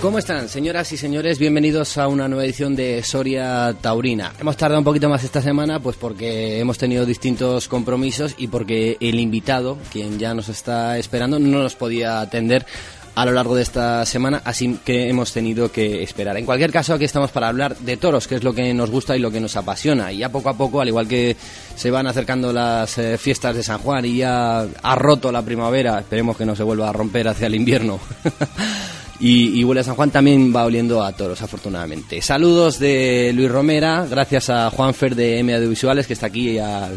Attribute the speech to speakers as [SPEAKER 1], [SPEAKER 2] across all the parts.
[SPEAKER 1] ¿Cómo están, señoras y señores? Bienvenidos a una nueva edición de Soria Taurina. Hemos tardado un poquito más esta semana, pues porque hemos tenido distintos compromisos y porque el invitado, quien ya nos está esperando, no nos podía atender a lo largo de esta semana, así que hemos tenido que esperar. En cualquier caso, aquí estamos para hablar de toros, que es lo que nos gusta y lo que nos apasiona. Y ya poco a poco, al igual que se van acercando las eh, fiestas de San Juan y ya ha roto la primavera, esperemos que no se vuelva a romper hacia el invierno. Y, y Huele a San Juan también va oliendo a toros, afortunadamente. Saludos de Luis Romera, gracias a Juan Fer de M Audiovisuales, que está aquí al,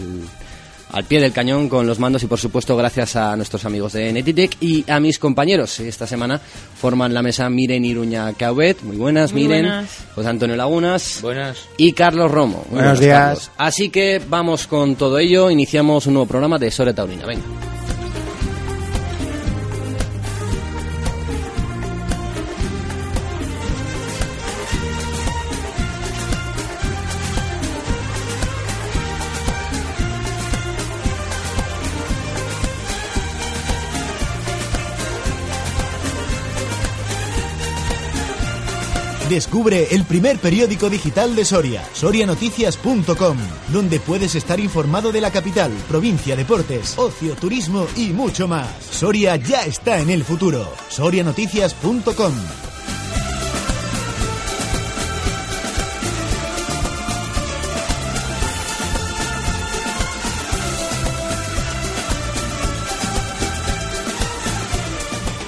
[SPEAKER 1] al pie del cañón con los mandos y por supuesto gracias a nuestros amigos de Netitec y a mis compañeros. Esta semana forman la mesa Miren Iruña Cauet, muy buenas
[SPEAKER 2] Muy
[SPEAKER 1] Miren,
[SPEAKER 2] buenas.
[SPEAKER 1] José Antonio Lagunas
[SPEAKER 3] Buenas.
[SPEAKER 1] y Carlos Romo.
[SPEAKER 4] Buenos días.
[SPEAKER 1] Carlos. Así que vamos con todo ello, iniciamos un nuevo programa de Sore Taurina. Venga.
[SPEAKER 5] Descubre el primer periódico digital de Soria, sorianoticias.com, donde puedes estar informado de la capital, provincia, deportes, ocio, turismo y mucho más. Soria ya está en el futuro. sorianoticias.com.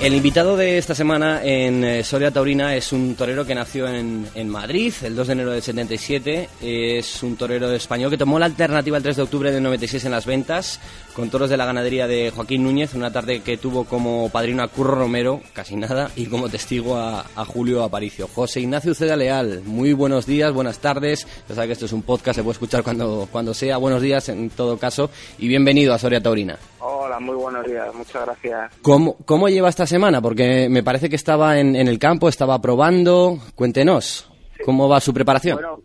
[SPEAKER 1] El invitado de esta semana en eh, Soria Taurina es un torero que nació en, en Madrid el 2 de enero del 77. Es un torero español que tomó la alternativa el 3 de octubre del 96 en las ventas con toros de la ganadería de Joaquín Núñez. Una tarde que tuvo como padrino a Curro Romero, casi nada, y como testigo a, a Julio Aparicio. José Ignacio Uceda Leal, muy buenos días, buenas tardes. Ya sabe que esto es un podcast, se puede escuchar cuando, cuando sea. Buenos días en todo caso y bienvenido a Soria Taurina.
[SPEAKER 6] Hola, muy buenos días, muchas gracias.
[SPEAKER 1] ¿Cómo, ¿Cómo lleva esta semana? Porque me parece que estaba en, en el campo, estaba probando. Cuéntenos, ¿cómo va su preparación?
[SPEAKER 6] Bueno,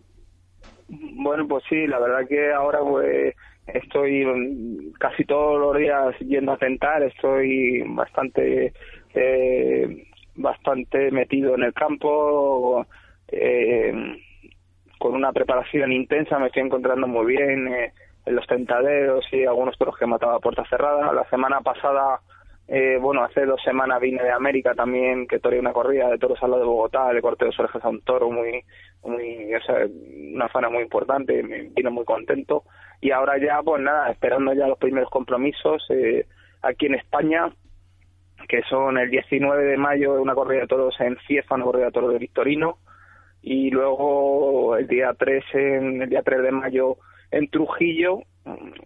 [SPEAKER 6] bueno, pues sí, la verdad que ahora pues estoy casi todos los días yendo a tentar, estoy bastante eh, bastante metido en el campo, eh, con una preparación intensa, me estoy encontrando muy bien eh, en los tentaderos y algunos toros que mataba a puerta cerrada. La semana pasada eh, bueno, hace dos semanas vine de América también, que toreé una corrida de toros al lado de Bogotá, le corté dos orejas a un toro muy, muy, o sea, una fana muy importante, me vino muy contento. Y ahora ya, pues nada, esperando ya los primeros compromisos eh, aquí en España, que son el 19 de mayo una corrida de toros en Ciefa, una corrida de toros de Victorino, y luego el día 3, en, el día 3 de mayo en Trujillo,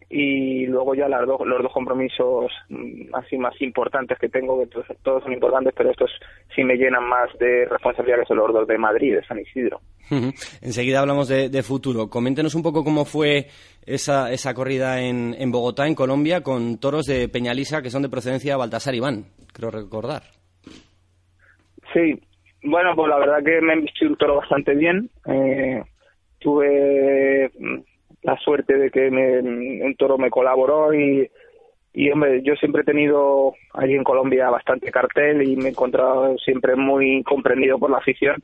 [SPEAKER 6] y luego ya las dos, los dos compromisos mm, así más importantes que tengo, que todos, todos son importantes, pero estos sí me llenan más de responsabilidad que son los dos de Madrid, de San Isidro.
[SPEAKER 1] Enseguida hablamos de, de futuro. Coméntenos un poco cómo fue esa, esa corrida en, en Bogotá, en Colombia, con toros de Peñalisa que son de procedencia Baltasar Iván, creo recordar.
[SPEAKER 6] Sí, bueno, pues la verdad que me he visto un toro bastante bien. Eh, tuve mm, la suerte de que me- un toro me colaboró y, y hombre, yo siempre he tenido allí en Colombia bastante cartel y me he encontrado siempre muy comprendido por la afición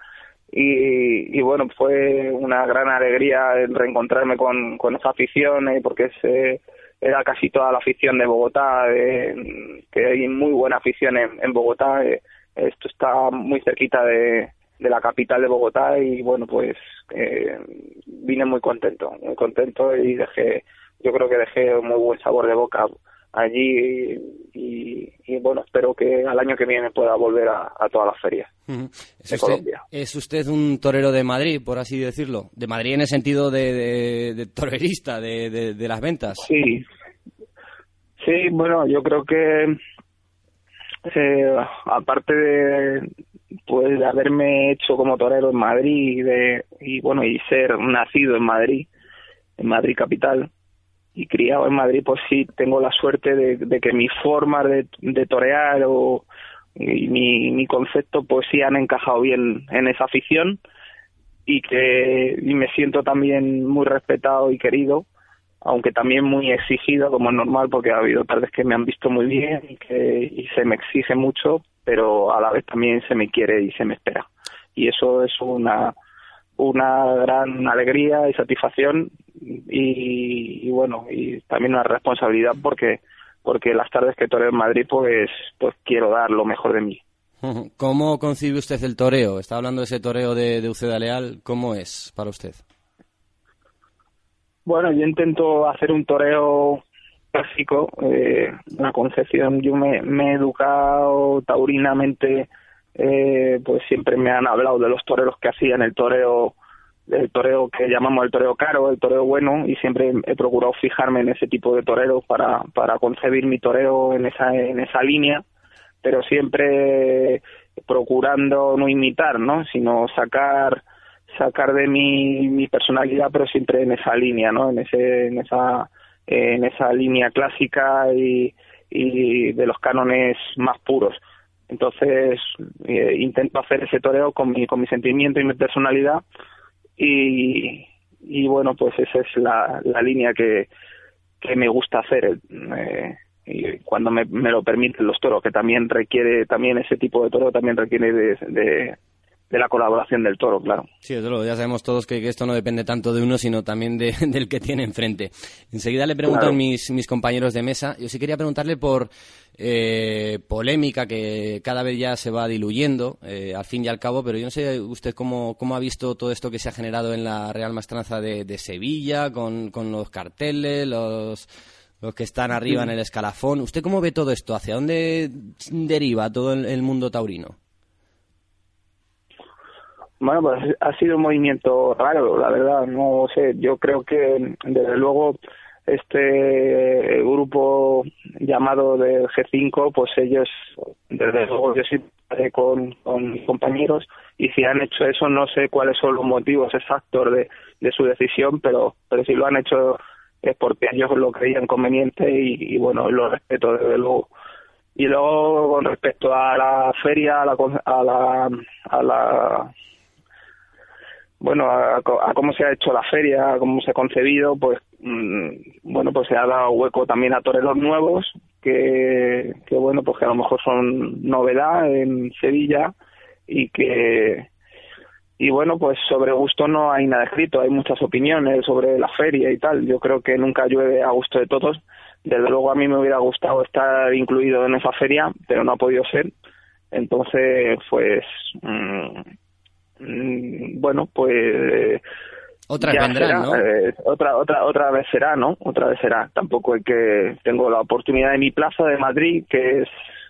[SPEAKER 6] y, y bueno, fue una gran alegría reencontrarme con, con esa afición eh, porque es, eh, era casi toda la afición de Bogotá, que hay muy buena afición en, en Bogotá, eh, esto está muy cerquita de, de la capital de Bogotá y bueno, pues eh, vine muy contento, muy contento y dejé, yo creo que dejé un muy buen sabor de boca allí y, bueno, espero que al año que viene pueda volver a, todas las ferias
[SPEAKER 1] ¿Es, usted, ¿Es usted un torero de Madrid, por así decirlo? De Madrid en el sentido de, de, torerista, de, de, las ventas.
[SPEAKER 6] Sí, sí, bueno, yo creo que eh, aparte de pues de haberme hecho como torero en Madrid y, de, y bueno y ser nacido en Madrid en Madrid capital y criado en Madrid, pues sí tengo la suerte de, que mi forma de, torear o y mi, mi concepto pues sí han encajado bien en esa afición y que y me siento también muy respetado y querido aunque también muy exigido como es normal porque ha habido tardes que me han visto muy bien y que y se me exige mucho pero a la vez también se me quiere y se me espera y eso es una una gran alegría y satisfacción y, bueno y también una responsabilidad porque porque las tardes que toreo en Madrid pues pues quiero dar lo mejor de mí
[SPEAKER 1] ¿Cómo concibe usted el toreo? Está hablando de ese toreo de, de Uceda Leal. ¿Cómo es para usted?
[SPEAKER 6] Bueno, yo intento hacer un toreo clásico, eh, una concepción. Yo me, he educado taurinamente eh, pues siempre me han hablado de los toreros que hacían el toreo el toreo que llamamos el toreo caro, el toreo bueno, y siempre he procurado fijarme en ese tipo de toreros para, para concebir mi toreo en esa, en esa línea, pero siempre procurando no imitar, ¿no? sino sacar sacar de mi, mi personalidad, pero siempre en esa línea, ¿no? En ese, en esa, en esa línea clásica y, de los cánones más puros. Entonces eh, intento hacer ese toreo con mi, con mi sentimiento y mi personalidad y, y bueno, pues esa es la, línea que, que me gusta hacer. Eh, y cuando me, me, lo permiten los toros, que también requiere, también ese tipo de toro también requiere de, de la colaboración del toro, claro.
[SPEAKER 1] Sí, ya sabemos todos que, esto no depende tanto de uno, sino también de, del que tiene enfrente. Enseguida le pregunto a mis, mis compañeros de mesa. Yo sí quería preguntarle por eh, polémica que cada vez ya se va diluyendo, eh, al fin y al cabo, pero yo no sé usted cómo, cómo ha visto todo esto que se ha generado en la Real Mastranza de, de Sevilla, con, con los carteles, los los que están arriba en el escalafón. ¿Usted cómo ve todo esto? ¿Hacia dónde deriva todo el mundo taurino?
[SPEAKER 6] Bueno, pues ha sido un movimiento raro, la verdad, no sé, yo creo que desde luego este grupo llamado del G5, pues ellos, desde luego yo sí con, con mis compañeros y si han hecho eso no sé cuáles son los motivos exactos de, de su decisión, pero, pero si lo han hecho es porque ellos lo creían conveniente y, y bueno, lo respeto desde luego. Y luego con respecto a la feria, a la, a la, a la bueno, a, cómo se ha hecho la feria, a cómo se ha concebido, pues mm, bueno, pues se ha dado hueco también a toreros nuevos que, bueno, pues que a lo mejor son novedad en Sevilla y que y bueno, pues sobre gusto no hay nada escrito, hay muchas opiniones sobre la feria y tal. Yo creo que nunca llueve a gusto de todos. Desde luego a mí me hubiera gustado estar incluido en esa feria, pero no ha podido ser. Entonces, pues mm, Mm, bueno, pues
[SPEAKER 1] otra vendrán, ¿no?
[SPEAKER 6] Eh, otra, otra, otra vez será, ¿no? Otra vez será. Tampoco es que tengo la oportunidad de mi plaza de Madrid, que es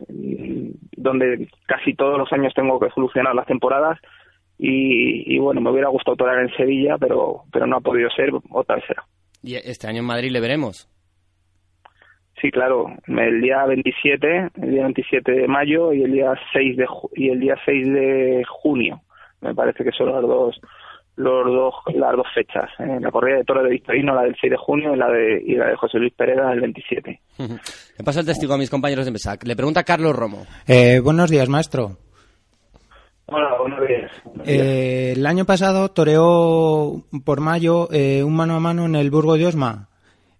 [SPEAKER 6] mm, donde casi todos los años tengo que solucionar las temporadas. Y, bueno, me hubiera gustado tocar en Sevilla, pero, pero no ha podido ser, otra vez será.
[SPEAKER 1] ¿Y este año en Madrid le veremos?
[SPEAKER 6] Sí, claro, el día 27, el día 27 de mayo y el día 6 de, y el día 6 de junio me parece que son las dos los dos las dos fechas ¿eh? la corrida de Toro de Victorino la del 6 de junio y la de y la de José Luis Pereda el 27
[SPEAKER 1] le paso el testigo a mis compañeros de mesa le pregunta Carlos Romo
[SPEAKER 2] eh, buenos días maestro
[SPEAKER 6] Hola, buenos días.
[SPEAKER 2] Eh, el año pasado toreó por mayo un mano a mano en el Burgo de Osma.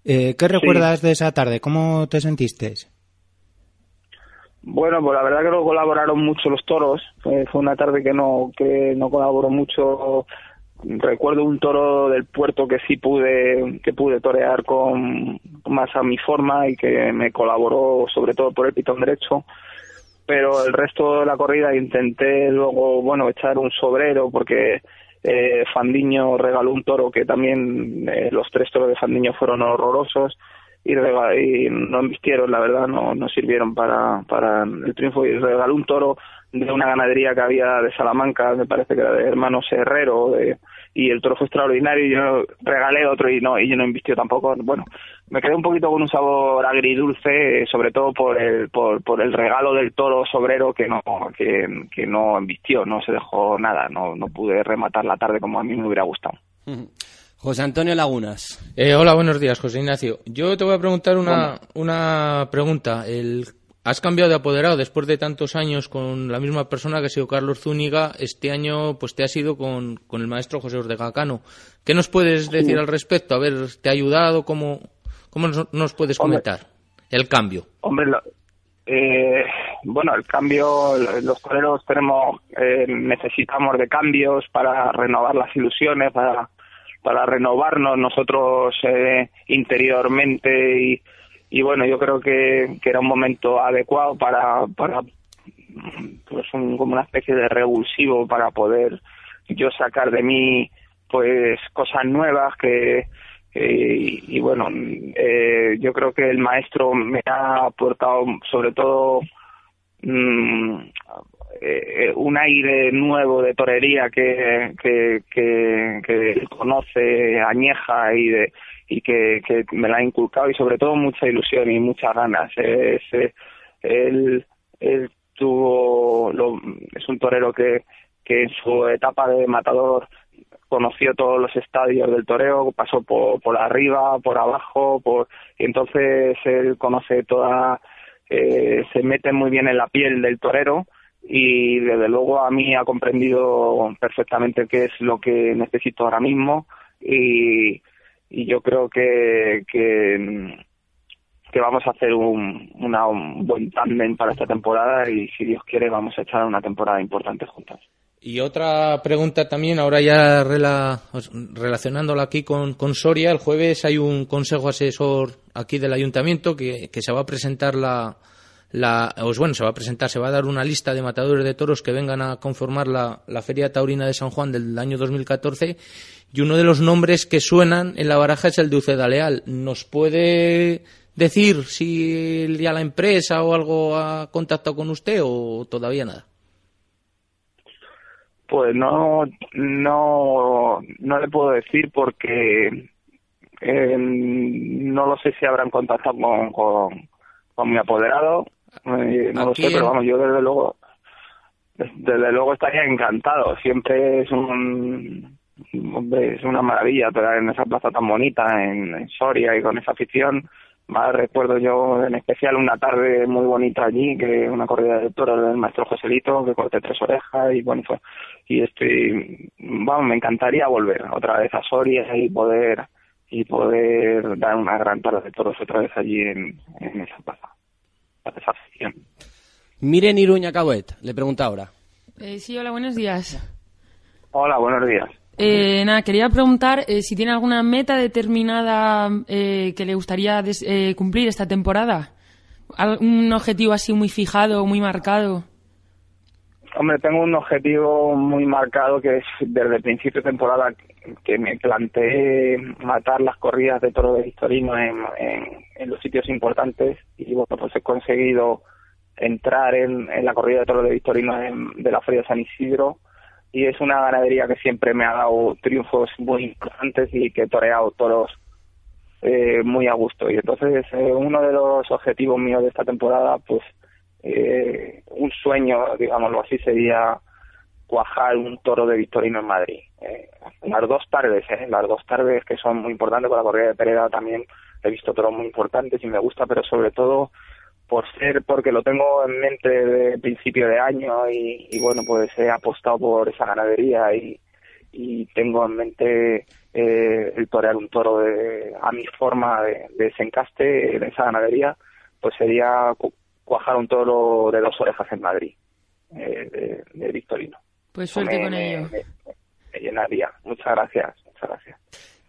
[SPEAKER 2] Eh, ¿Qué recuerdas de esa tarde? ¿Cómo te sentiste?
[SPEAKER 6] Bueno, pues la verdad que no colaboraron mucho los toros. fue una tarde que no que no colaboró mucho. Recuerdo un toro del puerto que sí pude que pude torear con más a mi forma y que me colaboró sobre todo por el pitón derecho. Pero el resto de la corrida intenté luego bueno echar un sobrero porque eh, Fandiño regaló un toro que también eh, los tres toros de Fandiño fueron horrorosos y, y no embistieron, la verdad, no, no sirvieron para, para el triunfo. Y regaló un toro de una ganadería que había de Salamanca, me parece que era de hermanos Herrero, de, y el toro fue extraordinario y yo regalé otro y no y yo no invistió tampoco. Bueno me quedé un poquito con un sabor agridulce sobre todo por el por, por el regalo del toro sobrero que no que, que no invistió no se dejó nada no no pude rematar la tarde como a mí me hubiera gustado
[SPEAKER 1] José Antonio Lagunas.
[SPEAKER 3] Eh, hola, buenos días, José Ignacio. Yo te voy a preguntar una, una pregunta. El, has cambiado de apoderado después de tantos años con la misma persona que ha sido Carlos Zúñiga. Este año pues te has ido con, con el maestro José Ortega Cano. ¿Qué nos puedes decir al respecto? A ver, ¿te ha ayudado? ¿Cómo, cómo nos, puedes comentar el cambio?
[SPEAKER 6] Hombre, eh, bueno, el cambio, los toreros tenemos, eh, necesitamos de cambios para renovar las ilusiones, para para renovarnos nosotros eh, interiormente y, bueno yo creo que, que, era un momento adecuado para para pues un, como una especie de revulsivo para poder yo sacar de mí pues cosas nuevas que y, bueno eh, yo creo que el maestro me ha aportado sobre todo mm, eh, un aire nuevo de torería que, que, que, conoce añeja y y que, que me la ha inculcado y sobre todo mucha ilusión y muchas ganas. Es, él, él tuvo lo, es un torero que que en su etapa de matador conoció todos los estadios del toreo, pasó por, por arriba, por abajo, por y entonces él conoce toda, eh, se mete muy bien en la piel del torero y desde luego a mí ha comprendido perfectamente qué es lo que necesito ahora mismo y, yo creo que, que, vamos a hacer un, una, un buen tándem para esta temporada y si Dios quiere vamos a echar una temporada importante juntos.
[SPEAKER 3] Y otra pregunta también, ahora ya relacionándola aquí con, con, Soria, el jueves hay un consejo asesor aquí del ayuntamiento que se va a presentar la, la, bueno, se va a presentar, se va a dar una lista de matadores de toros que vengan a conformar la, la Feria Taurina de San Juan del año 2014 y uno de los nombres que suenan en la baraja es el de Uceda. ¿Nos puede decir si ya la empresa o algo ha contactado con usted o todavía nada?
[SPEAKER 6] Pues no, no, no le puedo decir porque eh, no lo sé si habrán contactado con, con, con mi apoderado eh, no lo sé, pero vamos, yo desde luego, desde luego estaría encantado. Siempre es un, hombre, es una maravilla pero en esa plaza tan bonita, en, Soria y con esa afición. Más recuerdo yo en especial una tarde muy bonita allí, que una corrida de toros del maestro Joselito, que corté tres orejas y bueno, fue, y estoy, vamos, me encantaría volver otra vez a Soria y poder, y poder dar una gran tarde de toros otra vez allí en, en esa plaza.
[SPEAKER 1] Miren Iruña Cabuet, le pregunta ahora.
[SPEAKER 4] Eh, sí, hola, buenos días.
[SPEAKER 6] Hola, buenos días.
[SPEAKER 4] Eh, nada, quería preguntar eh, si tiene alguna meta determinada eh, que le gustaría cumplir esta temporada. ¿Un objetivo así muy fijado, muy marcado?
[SPEAKER 6] Hombre, tengo un objetivo muy marcado que es desde el principio de temporada que me planteé matar las corridas de toro de Victorino en, en, los sitios importantes y bueno, pues he conseguido entrar en, en la corrida de toro de Victorino de la Feria de San Isidro y es una ganadería que siempre me ha dado triunfos muy importantes y que he toreado toros eh, muy a gusto y entonces eh, uno de los objetivos míos de esta temporada pues eh, un sueño, digámoslo así, sería cuajar un toro de Victorino en Madrid. Eh, las dos tardes, eh, las dos tardes que son muy importantes con la corrida de Pereda también he visto toros muy importantes y me gusta, pero sobre todo por ser, porque lo tengo en mente de principio de año y, bueno, pues he apostado por esa ganadería y, y tengo en mente eh, el torear un toro de, a mi forma de, de desencaste en esa ganadería, pues sería cuajar un toro de dos orejas en Madrid, eh, de, Victorino.
[SPEAKER 4] Pues suerte con ello.
[SPEAKER 6] Me, llenaría. Muchas gracias, muchas gracias.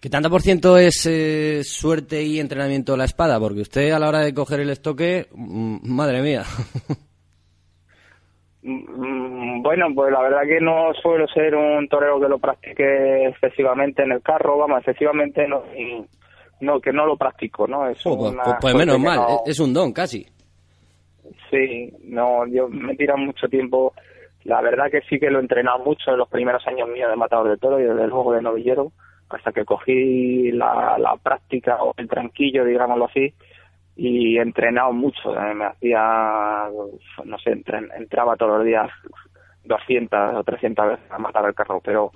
[SPEAKER 1] ¿Qué tanto por ciento es eh, suerte y entrenamiento la espada? Porque usted a la hora de coger el estoque, mm, madre mía.
[SPEAKER 6] Mm, bueno, pues la verdad que no suelo ser un torero que lo practique excesivamente en el carro, vamos, excesivamente no, no que no lo practico, ¿no?
[SPEAKER 1] Es oh, pues, pues, menos mal, es un don casi.
[SPEAKER 6] Sí, no, yo me tira mucho tiempo. La verdad que sí que lo he entrenado mucho en los primeros años míos de matador de toro y desde luego de novillero, hasta que cogí la, la práctica o el tranquillo, digámoslo así, y he entrenado mucho. Eh, me hacía, no sé, entraba todos los días 200 o 300 veces a matar el carro, pero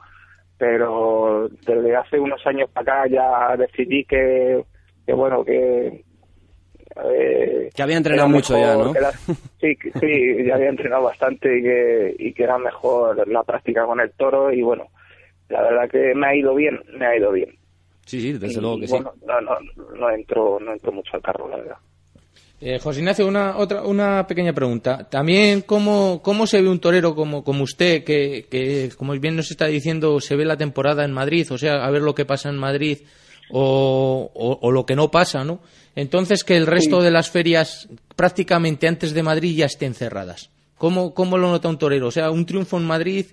[SPEAKER 6] pero desde hace unos años para acá ya decidí que, que bueno, que
[SPEAKER 1] eh, que había entrenado mucho ya, ¿no?
[SPEAKER 6] sí, sí, ya había entrenado bastante y que, y que era mejor la práctica con el toro y bueno, la verdad que me ha ido bien, me ha ido bien.
[SPEAKER 1] Sí, sí, desde luego que sí.
[SPEAKER 6] No, no, no entro, no entro mucho al carro, la verdad.
[SPEAKER 3] Eh, José Ignacio, una, otra, una pequeña pregunta. También, ¿cómo, ¿cómo se ve un torero como, como usted, que, que, como bien nos está diciendo, se ve la temporada en Madrid, o sea, a ver lo que pasa en Madrid o, o lo que no pasa, ¿no? Entonces, que el resto de las ferias prácticamente antes de Madrid ya estén cerradas. ¿Cómo, ¿Cómo lo nota un torero? O sea, un triunfo en Madrid,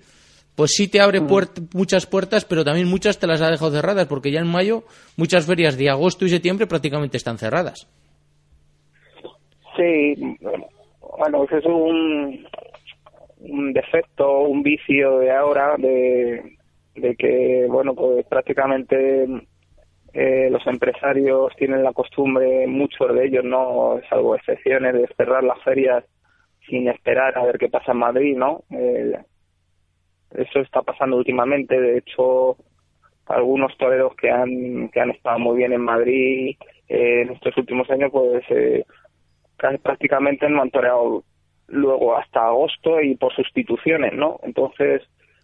[SPEAKER 3] pues sí te abre mm. muchas puertas, pero también muchas te las ha dejado cerradas, porque ya en mayo muchas ferias de agosto y septiembre prácticamente están cerradas.
[SPEAKER 6] Sí, bueno, es un, un defecto, un vicio de ahora, de, de que, bueno, pues prácticamente eh, los empresarios tienen la costumbre, muchos de ellos, no salvo excepciones, de cerrar las ferias sin esperar a ver qué pasa en Madrid, ¿no? Eh, eso está pasando últimamente, de hecho, algunos toreros que han, que han estado muy bien en Madrid eh, en estos últimos años, pues eh, prácticamente no han toreado luego hasta agosto y por sustituciones, ¿no? Entonces,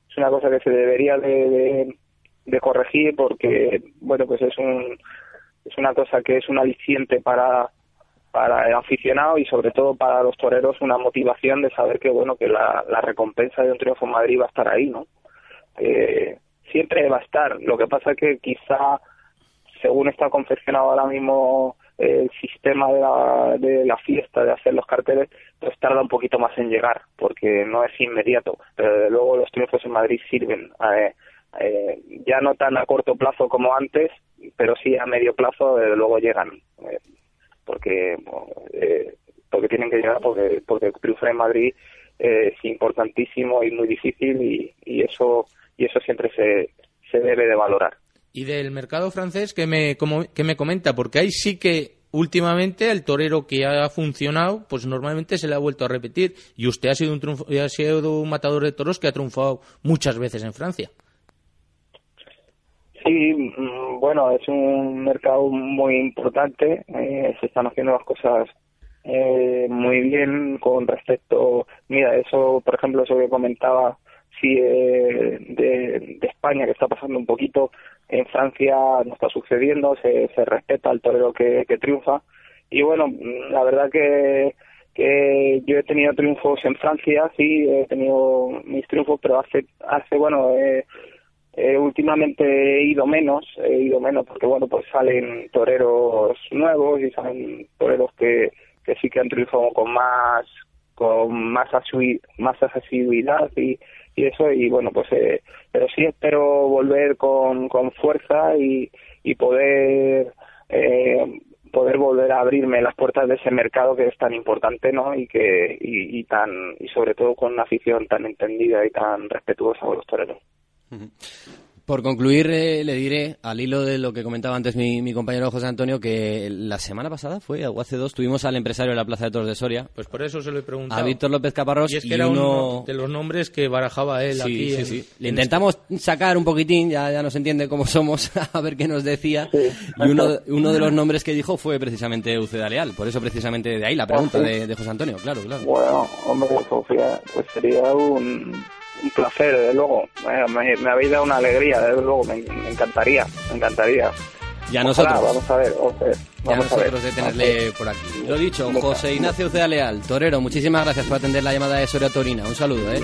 [SPEAKER 6] es una cosa que se debería de de corregir porque bueno pues es un es una cosa que es un aliciente para para el aficionado y sobre todo para los toreros una motivación de saber que bueno que la, la recompensa de un triunfo en Madrid va a estar ahí no eh, siempre va a estar. Lo que pasa que quizá según está confeccionado ahora mismo el sistema de la, de la fiesta de hacer los carteles pues tarda un poquito más en llegar porque no es inmediato. Pero luego los triunfos en Madrid sirven eh, eh, ya no tan a corto plazo como antes, pero sí a medio plazo luego llegan, eh, porque eh, porque tienen que llegar porque porque triunfar en Madrid es importantísimo y muy difícil y, eso y eso siempre se, se debe de valorar.
[SPEAKER 3] Y del mercado francés que me como, que me comenta, porque ahí sí que últimamente el torero que ha funcionado, pues normalmente se le ha vuelto a repetir. Y usted ha sido un, ha sido un matador de toros que ha triunfado muchas veces en Francia.
[SPEAKER 6] Sí, mm, bueno, es un mercado muy importante, eh, se están haciendo las cosas eh, muy bien con respecto, mira, eso, por ejemplo, eso que comentaba, sí, eh, de, España, que está pasando un poquito, en Francia no está sucediendo, se, se respeta al torero que, que triunfa, y bueno, mm, la verdad que que yo he tenido triunfos en Francia, sí, he tenido mis triunfos, pero hace, hace bueno, eh, eh, últimamente he ido menos, he ido menos porque bueno, pues salen toreros nuevos y salen toreros que, sí que han triunfado con más con más más accesibilidad y, eso y bueno pues eh, pero sí espero volver con, con fuerza y, y poder eh, poder volver a abrirme las puertas de ese mercado que es tan importante no y que y, y tan y sobre todo con una afición tan entendida y tan respetuosa con los toreros
[SPEAKER 1] por concluir, eh, le diré, al hilo de lo que comentaba antes mi, compañero José Antonio, que la semana pasada fue, o hace dos, tuvimos al empresario de la Plaza de Toros de Soria.
[SPEAKER 3] Pues por eso se lo he preguntado.
[SPEAKER 1] A Víctor López Caparrós.
[SPEAKER 3] Y es que era uno de los nombres que barajaba él aquí.
[SPEAKER 1] Sí, sí. Le intentamos sacar un poquitín, ya, ya nos entiende cómo somos, a ver qué nos decía. Y uno, uno de los nombres que dijo fue precisamente Uceda Leal. Por eso precisamente de ahí la pregunta de, José Antonio, claro, claro.
[SPEAKER 6] Bueno, hombre, Sofía, pues sería un un placer, desde luego. Me, habéis dado una alegría, desde luego, me, encantaría, me encantaría.
[SPEAKER 1] Ya nosotros.
[SPEAKER 6] Vamos a ver,
[SPEAKER 1] ya nosotros de tenerle por aquí. Lo dicho, José Ignacio Cea Leal, torero, muchísimas gracias por atender la llamada de Soria Torina. Un saludo, ¿eh?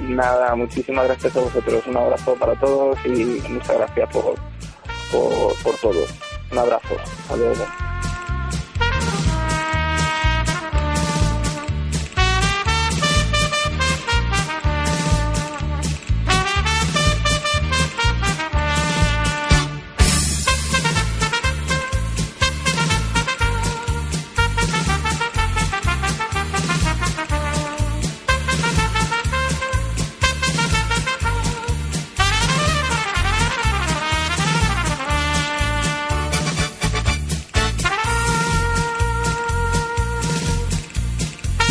[SPEAKER 6] Nada, muchísimas gracias a vosotros. Un abrazo para todos y muchas gracias por, por, por todo. Un abrazo. Adiós.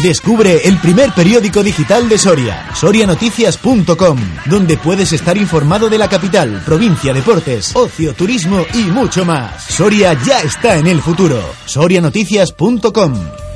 [SPEAKER 5] Descubre el primer periódico digital de Soria, sorianoticias.com, donde puedes estar informado de la capital, provincia, deportes, ocio, turismo y mucho más. Soria ya está en el futuro. sorianoticias.com.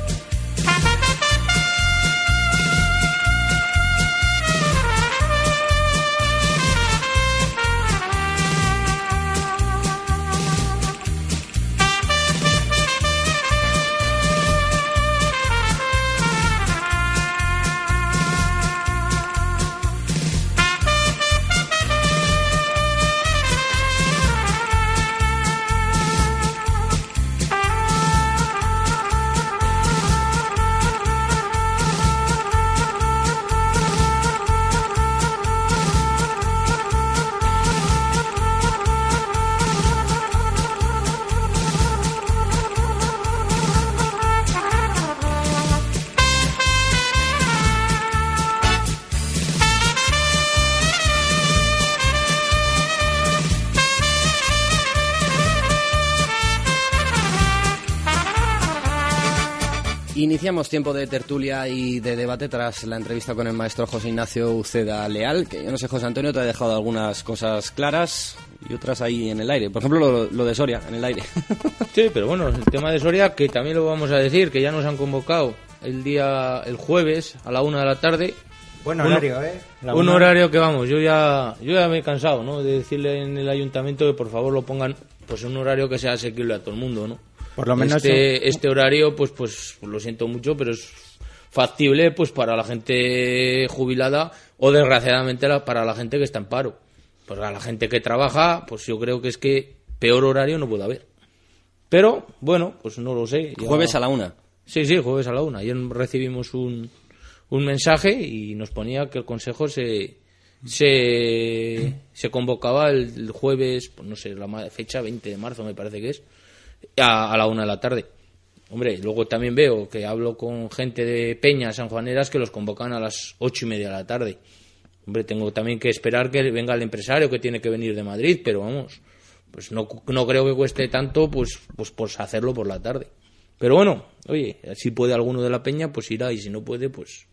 [SPEAKER 1] Iniciamos tiempo de tertulia y de debate tras la entrevista con el maestro José Ignacio Uceda Leal, que yo no sé, José Antonio, te ha dejado algunas cosas claras y otras ahí en el aire. Por ejemplo, lo, de Soria, en el aire.
[SPEAKER 3] Sí, pero bueno, el tema de Soria, que también lo vamos a decir, que ya nos han convocado el día, el jueves, a la una de la tarde.
[SPEAKER 2] Buen horario, ¿eh?
[SPEAKER 3] un horario que vamos, yo ya, yo ya me he cansado, ¿no? De decirle en el ayuntamiento que por favor lo pongan, pues un horario que sea asequible a todo el mundo, ¿no?
[SPEAKER 2] Por lo menos
[SPEAKER 3] este, este horario, pues, pues lo siento mucho, pero es factible pues para la gente jubilada o desgraciadamente para la gente que está en paro. Para la gente que trabaja, pues yo creo que es que peor horario no puede haber. Pero bueno, pues no lo sé.
[SPEAKER 1] Jueves a la una.
[SPEAKER 3] Sí, sí, jueves a la una. Ayer recibimos un, un mensaje y nos ponía que el consejo se, se, se convocaba el, jueves, pues no sé, la fecha 20 de marzo me parece que es, a, la una de la tarde. Hombre, luego también veo que hablo con gente de Peña, Juaneras que los convocan a las ocho y media de la tarde. Hombre, tengo también que esperar que venga el empresario que tiene que venir de Madrid, pero vamos, pues no, no creo que cueste tanto, pues, pues, pues hacerlo por la tarde. Pero bueno, oye, si puede alguno de la Peña, pues irá, y si no puede, pues,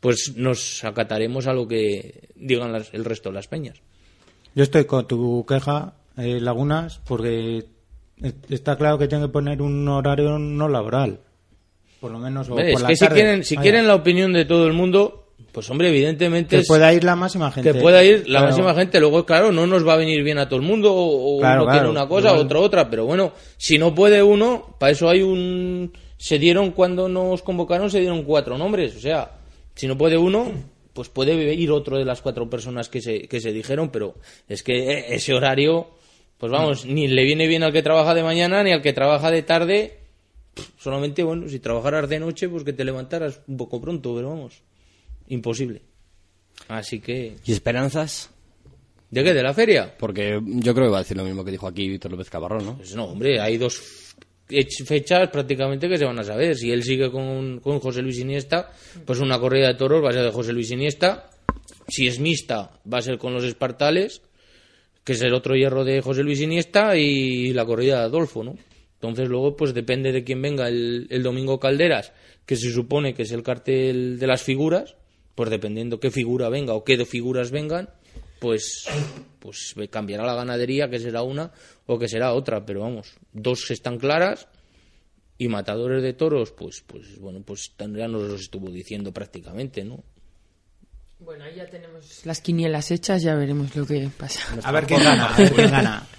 [SPEAKER 3] pues nos acataremos a lo que digan el resto de las peñas.
[SPEAKER 2] Yo estoy con tu queja, eh, Lagunas, porque Está claro que tiene que poner un horario no laboral. Por lo menos. O
[SPEAKER 3] es que si quieren, si quieren la opinión de todo el mundo, pues hombre, evidentemente.
[SPEAKER 2] Que pueda ir la máxima gente.
[SPEAKER 3] Que pueda ir la máxima gente. Luego, claro, no nos va a venir bien a todo el mundo. O uno quiere una cosa, otro otra. Pero bueno, si no puede uno, para eso hay un. Se dieron cuando nos convocaron, se dieron cuatro nombres. O sea, si no puede uno, pues puede ir otro de las cuatro personas que se, que se dijeron. Pero es que ese horario pues vamos, ni le viene bien al que trabaja de mañana ni al que trabaja de tarde. Solamente, bueno, si trabajaras de noche, pues que te levantaras un poco pronto, pero vamos, imposible. Así que...
[SPEAKER 1] ¿Y esperanzas?
[SPEAKER 3] ¿De qué? ¿De la feria?
[SPEAKER 1] Porque yo creo que va a decir lo mismo que dijo aquí Víctor López Cabarrón, ¿no?
[SPEAKER 3] Pues no, hombre, hay dos fechas prácticamente que se van a saber. Si él sigue con, con José Luis Iniesta, pues una corrida de toros va a ser de José Luis Iniesta. Si es mixta, va a ser con los espartales que es el otro hierro de José Luis Iniesta y la corrida de Adolfo, ¿no? Entonces luego pues depende de quién venga el, domingo Calderas, que se supone que es el cartel de las figuras, pues dependiendo qué figura venga o qué figuras vengan, pues pues cambiará la ganadería, que será una o que será otra, pero vamos, dos están claras y matadores de toros, pues pues bueno, pues ya nos los estuvo diciendo prácticamente, ¿no?
[SPEAKER 4] Bueno, ahí ya tenemos las quinielas hechas, ya veremos lo que pasa.
[SPEAKER 2] A ver quién gana, a ver quién gana.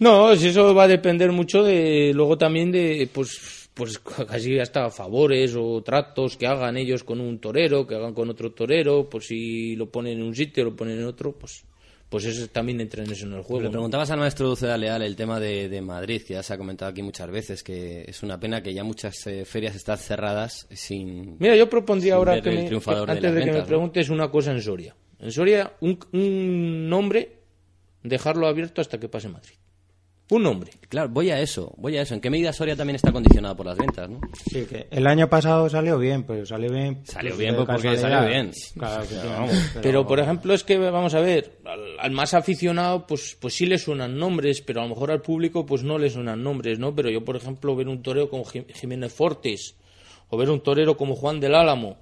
[SPEAKER 3] No, si eso va a depender mucho de luego también de pues pues casi hasta favores o tratos que hagan ellos con un torero, que hagan con otro torero, pues si lo ponen en un sitio, lo ponen en otro, pues pues eso también entra en eso en el juego.
[SPEAKER 1] Le preguntabas al maestro Dulceda Leal el tema de, de Madrid, que ya se ha comentado aquí muchas veces, que es una pena que ya muchas eh, ferias están cerradas sin...
[SPEAKER 3] Mira, yo propondría ahora que me- antes de, que
[SPEAKER 1] ventas,
[SPEAKER 3] me
[SPEAKER 1] ¿no?
[SPEAKER 3] preguntes una cosa en Soria. En Soria, un, un nombre, dejarlo abierto hasta que pase Madrid. Un nombre.
[SPEAKER 1] Claro, voy a eso, voy a eso. ¿En qué medida Soria también está condicionada por las ventas, no?
[SPEAKER 2] Sí, que el año pasado salió bien, pero salió bien.
[SPEAKER 1] Salió
[SPEAKER 2] pues,
[SPEAKER 1] bien, pues, porque salió bien.
[SPEAKER 2] Claro,
[SPEAKER 3] Pero, por ejemplo, es que, vamos a ver, al, al más aficionado, pues, pues sí le suenan nombres, pero a lo mejor al público, pues no le suenan nombres, ¿no? Pero yo, por ejemplo, ver un torero como Jim- Jiménez Fortes, o ver un torero como Juan del Álamo,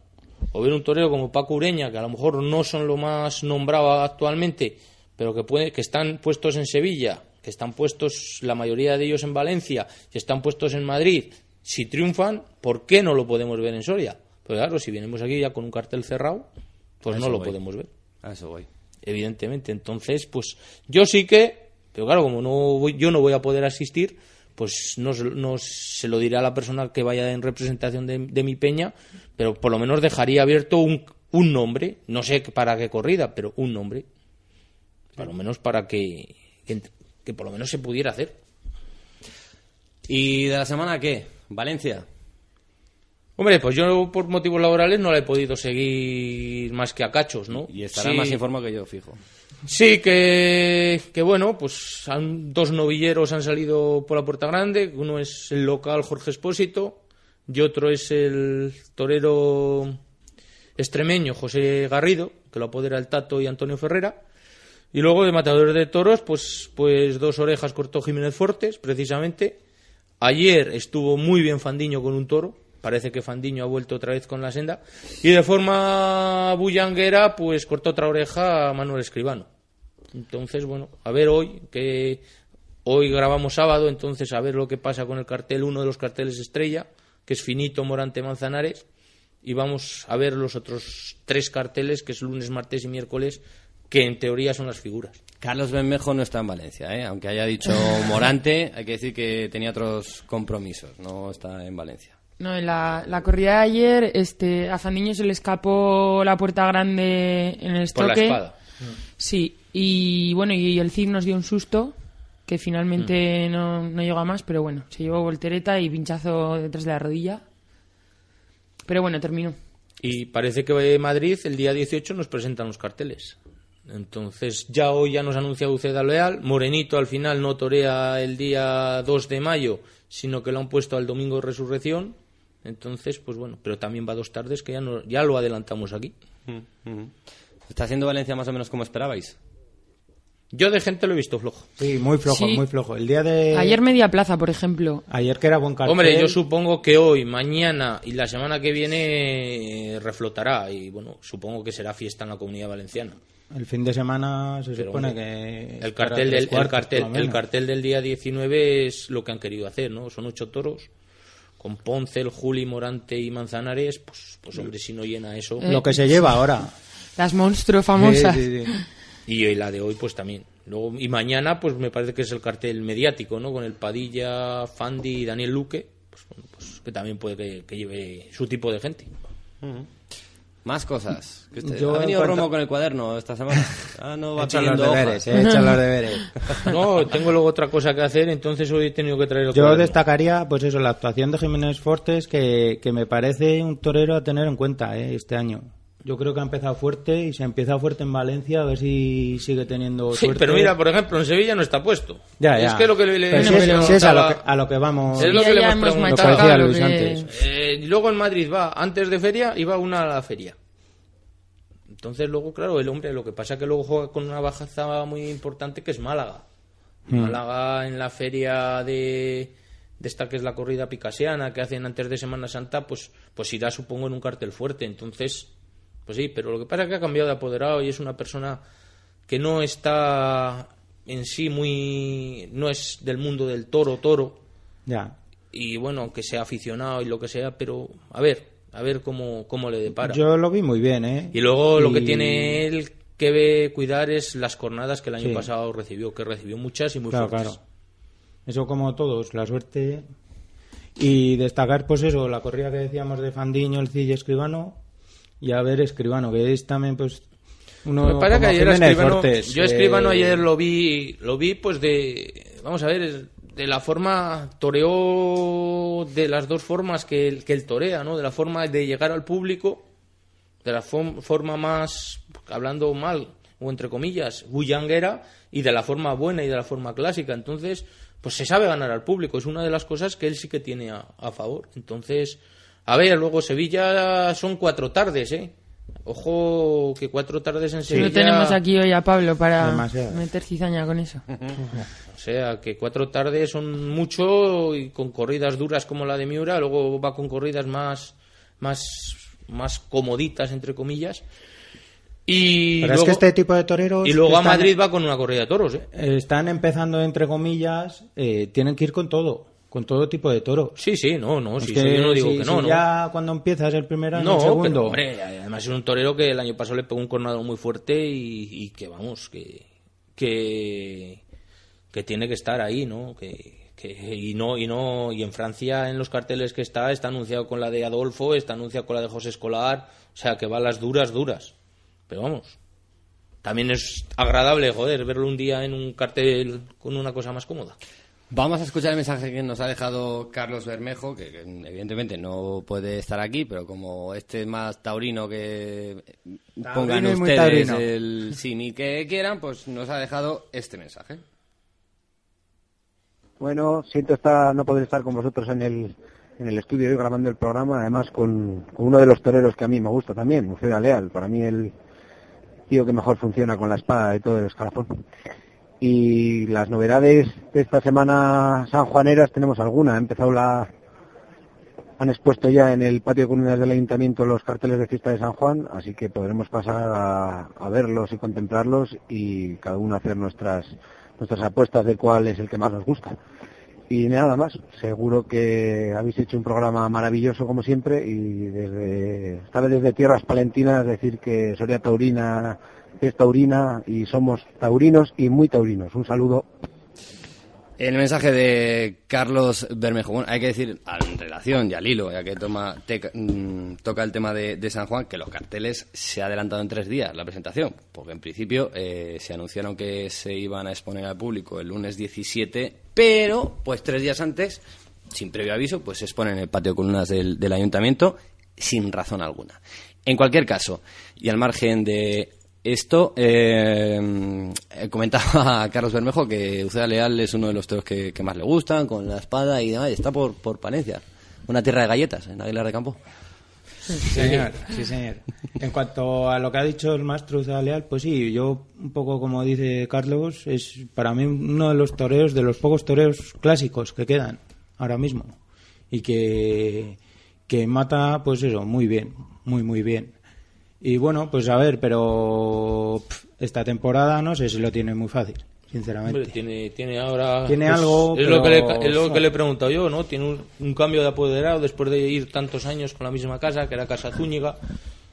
[SPEAKER 3] o ver un torero como Paco Ureña, que a lo mejor no son lo más nombrado actualmente, pero que, puede, que están puestos en Sevilla, que están puestos, la mayoría de ellos en Valencia, y están puestos en Madrid, si triunfan, ¿por qué no lo podemos ver en Soria? Pues claro, si venimos aquí ya con un cartel cerrado, pues
[SPEAKER 1] A
[SPEAKER 3] no lo
[SPEAKER 1] voy.
[SPEAKER 3] podemos ver
[SPEAKER 1] A eso voy.
[SPEAKER 3] evidentemente. Entonces, pues yo sí que, pero claro, como no voy- yo no voy a poder asistir, pues no, se- no se lo diré a la persona que vaya en representación de, de mi peña, pero por lo menos dejaría abierto un, un nombre, no sé para qué corrida, pero un nombre, por lo menos para que, que, que por lo menos se pudiera hacer.
[SPEAKER 1] ¿Y de la semana qué? ¿Valencia?
[SPEAKER 3] Hombre, pues yo por motivos laborales no la he podido seguir más que a cachos, ¿no?
[SPEAKER 1] Y estará
[SPEAKER 3] Sí.
[SPEAKER 1] más informado que yo, fijo.
[SPEAKER 3] Sí, que, que bueno, pues han- dos novilleros han salido por la puerta grande. Uno es el local Jorge Espósito y otro es el torero extremeño José Garrido, que lo apodera el Tato y Antonio Ferrera. Y luego de matadores de toros, pues, pues dos orejas cortó Jiménez Fortes, precisamente. Ayer estuvo muy bien Fandiño con un toro. Parece que Fandiño ha vuelto otra vez con la senda. Y de forma bullanguera, pues cortó otra oreja a Manuel Escribano. Entonces, bueno, a ver hoy, que hoy grabamos sábado, entonces a ver lo que pasa con el cartel, uno de los carteles estrella, que es Finito, Morante, Manzanares. Y vamos a ver los otros tres carteles, que es lunes, martes y miércoles, que en teoría son las figuras.
[SPEAKER 1] Carlos Benmejo no está en Valencia, ¿eh? aunque haya dicho Morante, hay que decir que tenía otros compromisos, no está en Valencia.
[SPEAKER 4] No, en la, la corrida de ayer, este, a Fandiño se le escapó la puerta grande en el
[SPEAKER 3] Por la
[SPEAKER 4] estoque.
[SPEAKER 3] espada.
[SPEAKER 4] Sí, y bueno, y el Cid nos dio un susto, que finalmente
[SPEAKER 3] Mm.
[SPEAKER 4] no, no llegó a más, pero bueno, se llevó voltereta y pinchazo detrás de la rodilla. Pero bueno, terminó.
[SPEAKER 3] Y parece que Madrid el día 18 nos presentan los carteles. Entonces, ya hoy ya nos ha anunciado Uceda Leal. Morenito al final no torea el día 2 de mayo, sino que lo han puesto al domingo de resurrección. Entonces, pues bueno, pero también va dos tardes que ya, no, ya lo adelantamos aquí.
[SPEAKER 1] ¿Está haciendo Valencia más o menos como esperabais?
[SPEAKER 3] Yo de gente lo he visto flojo.
[SPEAKER 2] Sí, muy flojo,
[SPEAKER 4] Sí.
[SPEAKER 2] muy flojo. El día de...
[SPEAKER 4] Ayer media plaza, por ejemplo.
[SPEAKER 2] Ayer que era buen cartel.
[SPEAKER 3] Hombre, yo supongo que hoy, mañana y la semana que viene eh, reflotará. Y bueno, supongo que será fiesta en la comunidad valenciana.
[SPEAKER 2] El fin de semana se
[SPEAKER 3] Pero,
[SPEAKER 2] supone que...
[SPEAKER 3] El cartel, del, el, cartel, el cartel del día 19 es lo que han querido hacer, ¿no? Son ocho toros, con Ponce, el Juli, Morante y Manzanares, pues, pues hombre, si no llena eso.
[SPEAKER 4] Eh,
[SPEAKER 2] Lo que se lleva ahora.
[SPEAKER 4] Las monstruos famosas.
[SPEAKER 2] Sí, sí, sí.
[SPEAKER 3] Y hoy la de hoy, pues también. Luego, y mañana, pues me parece que es el cartel mediático, ¿no? Con el Padilla, Fandi y Daniel Luque, pues, bueno, pues que también puede que, que lleve su tipo de gente.
[SPEAKER 1] Más cosas. ¿Que usted-
[SPEAKER 2] Yo,
[SPEAKER 1] ¿Ha venido
[SPEAKER 2] en cuanto-
[SPEAKER 1] Romo con el cuaderno esta semana? Ah, no va
[SPEAKER 2] los deberes,
[SPEAKER 1] hojas.
[SPEAKER 2] eh, los deberes.
[SPEAKER 3] No, tengo luego otra cosa que hacer, entonces hoy he tenido que traer el
[SPEAKER 2] Yo
[SPEAKER 3] cuaderno.
[SPEAKER 2] destacaría, pues eso, la actuación de Jiménez Fortes, que, que me parece un torero a tener en cuenta eh, este año. Yo creo que ha empezado fuerte y se ha empezado fuerte en Valencia, a ver si sigue teniendo
[SPEAKER 3] Sí,
[SPEAKER 2] suerte.
[SPEAKER 3] pero mira, por ejemplo, en Sevilla no está puesto.
[SPEAKER 2] Ya, ya.
[SPEAKER 3] Es que lo que le, le-
[SPEAKER 2] si es-
[SPEAKER 3] hemos
[SPEAKER 2] si es a, lo que, a lo que vamos.
[SPEAKER 3] Es lo que le hemos preguntado.
[SPEAKER 2] Lo que decía
[SPEAKER 4] machacado
[SPEAKER 2] Luis antes.
[SPEAKER 3] Eh, y luego en Madrid va, antes de feria, iba una a la feria. Entonces luego, claro, el hombre, lo que pasa es que luego juega con una bajaza muy importante que es Málaga. Málaga en la feria de, de esta que es la corrida picasiana que hacen antes de Semana Santa, pues, pues irá supongo en un cartel fuerte. Entonces, pues sí, pero lo que pasa es que ha cambiado de apoderado y es una persona que no está en sí muy... no es del mundo del toro, toro
[SPEAKER 2] Ya.
[SPEAKER 3] y bueno, que sea aficionado y lo que sea, pero a ver, a ver cómo, cómo le depara.
[SPEAKER 2] Yo lo vi muy bien, ¿eh?
[SPEAKER 3] Y luego lo que tiene él que ve- cuidar es las cornadas que el año
[SPEAKER 2] Sí.
[SPEAKER 3] pasado recibió, que recibió muchas y muy
[SPEAKER 2] Claro,
[SPEAKER 3] fuertes.
[SPEAKER 2] claro. Eso como todos, la suerte. Y destacar, pues eso, la corrida que decíamos de Fandiño, el Cille Escribano. Y a ver, Escribano, que es también, pues. Uno
[SPEAKER 3] Me parece que ayer Escribano, yo
[SPEAKER 2] eh,
[SPEAKER 3] Escribano ayer lo vi, lo vi pues de, vamos a ver, de la forma, toreó de las dos formas que el, que el torea, ¿no? De la forma de llegar al público, de la forma más, hablando mal, o entre comillas, bullanguera, y de la forma buena y de la forma clásica. Entonces, pues se sabe ganar al público, es una de las cosas que él sí que tiene a, a favor. Entonces, a ver, luego Sevilla son cuatro tardes, ¿eh? Ojo que cuatro tardes en Sevilla...
[SPEAKER 4] No tenemos aquí hoy a Pablo para
[SPEAKER 2] Demasiado.
[SPEAKER 4] meter cizaña con eso.
[SPEAKER 3] O sea, que cuatro tardes son mucho y con corridas duras como la de Miura, luego va con corridas más, más, más comoditas, entre comillas. Y
[SPEAKER 2] Pero
[SPEAKER 3] luego,
[SPEAKER 2] es que este tipo de toreros.
[SPEAKER 3] y luego a Madrid va con una corrida de toros, ¿eh?
[SPEAKER 2] Están empezando, entre comillas, eh, tienen que ir con todo, con todo tipo de toros.
[SPEAKER 3] Sí, sí, no, no, sí,
[SPEAKER 2] que
[SPEAKER 3] yo no digo que no,
[SPEAKER 2] si
[SPEAKER 3] ¿no?
[SPEAKER 2] ya cuando empiezas el primer año,
[SPEAKER 3] No,
[SPEAKER 2] el segundo.
[SPEAKER 3] pero hombre, además es un torero que el año pasado le pegó un cornado muy fuerte y, y que vamos, que, que que tiene que estar ahí, ¿no? Que, que- y no y no y en Francia en los carteles que está está anunciado con la de Adolfo, está anunciado con la de José Escolar, o sea que va a las duras duras. Pero vamos, también es agradable, joder, verlo un día en un cartel con una cosa más cómoda.
[SPEAKER 1] Vamos a escuchar el mensaje que nos ha dejado Carlos Bermejo, que, que evidentemente no puede estar aquí, pero como este es más taurino que pongan ustedes el sí que quieran, pues nos ha dejado este mensaje.
[SPEAKER 7] Bueno, siento estar, no poder estar con vosotros en el, en el estudio hoy grabando el programa, además con, con uno de los toreros que a mí me gusta también, Uceda Leal, para mí el tío que mejor funciona con la espada y todo el escalafón. Y las novedades de esta semana sanjuaneras tenemos alguna, ha empezado la, han expuesto ya en el patio de comunidades del ayuntamiento los carteles de fiesta de San Juan, así que podremos pasar a, verlos y contemplarlos y cada uno hacer nuestras nuestras apuestas de cuál es el que más nos gusta. Y nada más, seguro que habéis hecho un programa maravilloso como siempre y esta vez desde tierras palentinas decir que Soria Taurina es taurina y somos taurinos y muy taurinos. Un saludo.
[SPEAKER 1] El mensaje de Carlos Bermejo, hay que decir en relación y al hilo, ya que toma, mm, toca el tema de, San Juan, que los carteles se ha adelantado en tres días la presentación, porque en principio eh, se anunciaron que se iban a exponer al público el lunes 17, pero pues tres días antes, sin previo aviso, pues se exponen en el patio de columnas del ayuntamiento sin razón alguna. En cualquier caso, y al margen de esto, eh, eh, comentaba a Carlos Bermejo que Uceda Leal es uno de los toros que, que más le gustan, con la espada y demás, está por, por Palencia, una tierra de galletas en Aguilar de Campo.
[SPEAKER 2] Sí, señor, sí, señor. En cuanto a lo que ha dicho el maestro Uceda Leal, pues sí, yo un poco como dice Carlos, es para mí uno de los toreos, de los pocos toreos clásicos que quedan ahora mismo. Y que, que mata, pues eso, muy bien, muy, muy bien. Y bueno, pues a ver, pero esta temporada no sé si lo tiene muy fácil, sinceramente.
[SPEAKER 3] Hombre, tiene, tiene ahora.
[SPEAKER 2] Tiene
[SPEAKER 3] pues,
[SPEAKER 2] algo,
[SPEAKER 3] Es lo, que le, es lo que le he preguntado yo, ¿no? Tiene un, un cambio de apoderado después de ir tantos años con la misma casa, que era Casa Zúñiga.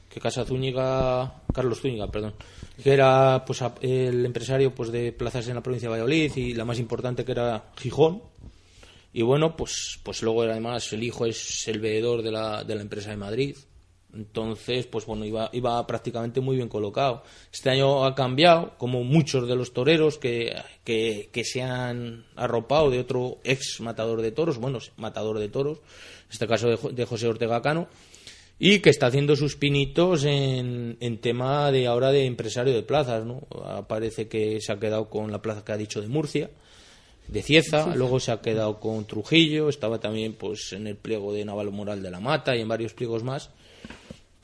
[SPEAKER 3] Que Casa Zúñiga. Carlos Zúñiga, perdón. Que era pues el empresario pues de plazas en la provincia de Valladolid y la más importante que era Gijón. Y bueno, pues, pues luego además el hijo es el veedor de la, de la empresa de Madrid. Entonces, pues bueno, iba, iba prácticamente muy bien colocado. Este año ha cambiado, como muchos de los toreros que, que, que se han arropado de otro ex matador de toros, bueno, matador de toros, en este caso de, Jo- de José Ortega Cano, y que está haciendo sus pinitos en, en tema de ahora de empresario de plazas, ¿no? Parece que se ha quedado con la plaza que ha dicho de Murcia, de Cieza, luego se ha quedado con Trujillo, estaba también pues en el pliego de Naval Moral de la Mata y en varios pliegos más.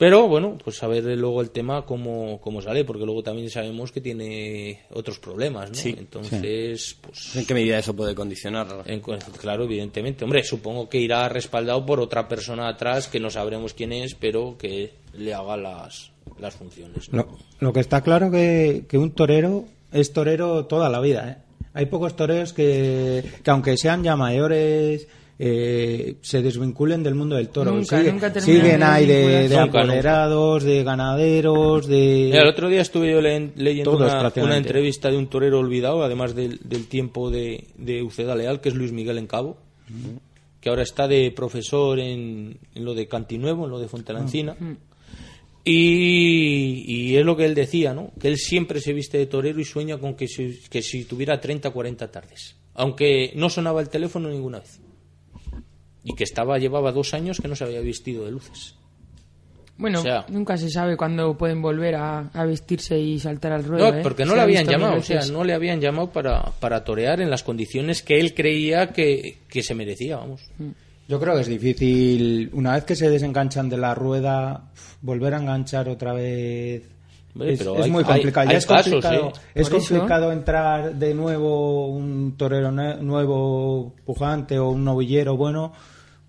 [SPEAKER 3] Pero bueno, pues a ver luego el tema cómo, cómo sale, porque luego también sabemos que tiene otros problemas, ¿no?
[SPEAKER 1] Sí.
[SPEAKER 3] Entonces, pues
[SPEAKER 1] ¿En qué medida eso puede condicionar?
[SPEAKER 3] en claro, evidentemente. Hombre, supongo que irá respaldado por otra persona atrás que no sabremos quién es, pero que le haga las, las funciones. ¿no?
[SPEAKER 2] Lo, lo que está claro que, que un torero es torero toda la vida. ¿eh? Hay pocos toreros que, que aunque sean ya mayores, eh, se desvinculen del mundo del toro.
[SPEAKER 4] Nunca,
[SPEAKER 2] Sigue-
[SPEAKER 4] nunca
[SPEAKER 2] siguen
[SPEAKER 4] de
[SPEAKER 2] ahí de, de
[SPEAKER 4] vincularse.
[SPEAKER 3] Nunca,
[SPEAKER 2] apoderados, de ganaderos, de...
[SPEAKER 3] Mira, el otro día estuve yo le- leyendo
[SPEAKER 2] Todos,
[SPEAKER 3] una, entrevista de un torero olvidado, además del, del tiempo de, de Uceda Leal, que es Luis Miguel Encabo, que ahora está de profesor en, en lo de Cantinuevo, en lo de Fontelancina. Y, y es lo que él decía, ¿no? Que él siempre se viste de torero y sueña con que si, que si tuviera 30 40 tardes. Aunque no sonaba el teléfono ninguna vez. Y que estaba llevaba dos años que no se había vestido de luces.
[SPEAKER 4] Bueno,
[SPEAKER 3] O sea-
[SPEAKER 4] nunca se sabe cuándo pueden volver a, a vestirse y saltar al ruedo.
[SPEAKER 3] No,
[SPEAKER 4] ¿eh?
[SPEAKER 3] porque no
[SPEAKER 4] Se
[SPEAKER 3] le
[SPEAKER 4] ha
[SPEAKER 3] habían llamado, o sea, no le habían llamado para, para torear en las condiciones que él creía que, que se merecía, vamos.
[SPEAKER 2] Yo creo que es difícil, una vez que se desenganchan de la rueda, volver a enganchar otra vez. Es,
[SPEAKER 3] pero
[SPEAKER 2] es
[SPEAKER 3] hay-
[SPEAKER 2] muy complicado.
[SPEAKER 3] hay
[SPEAKER 2] Ya es
[SPEAKER 3] casos,
[SPEAKER 2] complicado,
[SPEAKER 3] ¿eh?
[SPEAKER 2] es complicado entrar de nuevo un torero nue- nuevo pujante o un novillero bueno.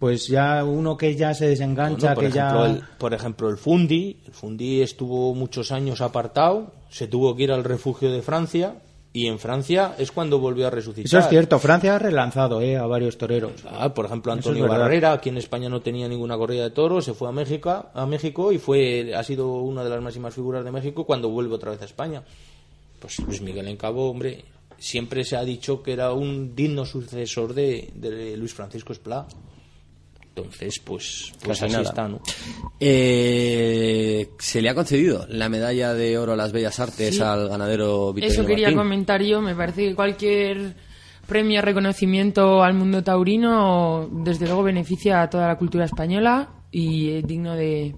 [SPEAKER 2] Pues ya uno que ya se desengancha,
[SPEAKER 3] Bueno,
[SPEAKER 2] que
[SPEAKER 3] ejemplo,
[SPEAKER 2] ya.
[SPEAKER 3] el, por ejemplo, el Fundi, el Fundi estuvo muchos años apartado, se tuvo que ir al refugio de Francia y en Francia es cuando volvió a resucitar.
[SPEAKER 2] Eso es cierto, Francia ha relanzado eh, a varios toreros.
[SPEAKER 3] Ah, por ejemplo,
[SPEAKER 2] es
[SPEAKER 3] Antonio. Barrera, aquí en España no tenía ninguna corrida de toros, se fue a México, a México y fue ha sido una de las máximas figuras de México cuando vuelve otra vez a España. Pues Luis Miguel Encabo, hombre, siempre se ha dicho que era un digno sucesor de, de Luis Francisco Esplá. Entonces, pues, pues
[SPEAKER 1] Casi
[SPEAKER 3] así
[SPEAKER 1] nada.
[SPEAKER 3] está, ¿no?
[SPEAKER 1] Eh, se le ha concedido la medalla de oro a las bellas artes
[SPEAKER 4] Sí.
[SPEAKER 1] al ganadero Victorino
[SPEAKER 4] Eso quería
[SPEAKER 1] Martín.
[SPEAKER 4] comentar yo. Me parece que cualquier premio, reconocimiento al mundo taurino, desde luego beneficia a toda la cultura española y es digno de.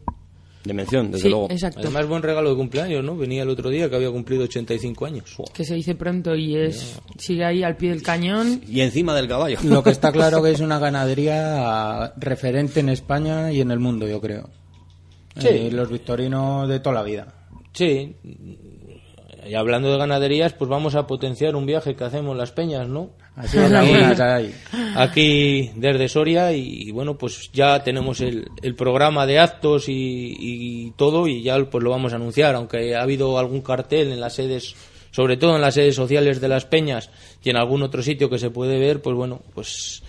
[SPEAKER 1] De mención, desde
[SPEAKER 4] sí,
[SPEAKER 1] luego.
[SPEAKER 4] exacto.
[SPEAKER 3] Además, buen regalo de cumpleaños, ¿no? Venía el otro día que había cumplido 85 años.
[SPEAKER 4] que se dice pronto y es sigue ahí al pie del cañón.
[SPEAKER 1] Y encima del caballo.
[SPEAKER 2] Lo que está claro que es una ganadería referente en España y en el mundo, yo creo.
[SPEAKER 3] Sí.
[SPEAKER 2] Eh, los victorinos de toda la vida.
[SPEAKER 3] Sí. Y hablando de ganaderías, pues vamos a potenciar un viaje que hacemos en las peñas, ¿no?
[SPEAKER 2] Así es, algunas hay.
[SPEAKER 3] Aquí desde Soria y, bueno, pues ya tenemos el, el programa de actos y, y todo y ya pues lo vamos a anunciar, aunque ha habido algún cartel en las sedes, sobre todo en las sedes sociales de las peñas y en algún otro sitio que se puede ver, pues bueno, pues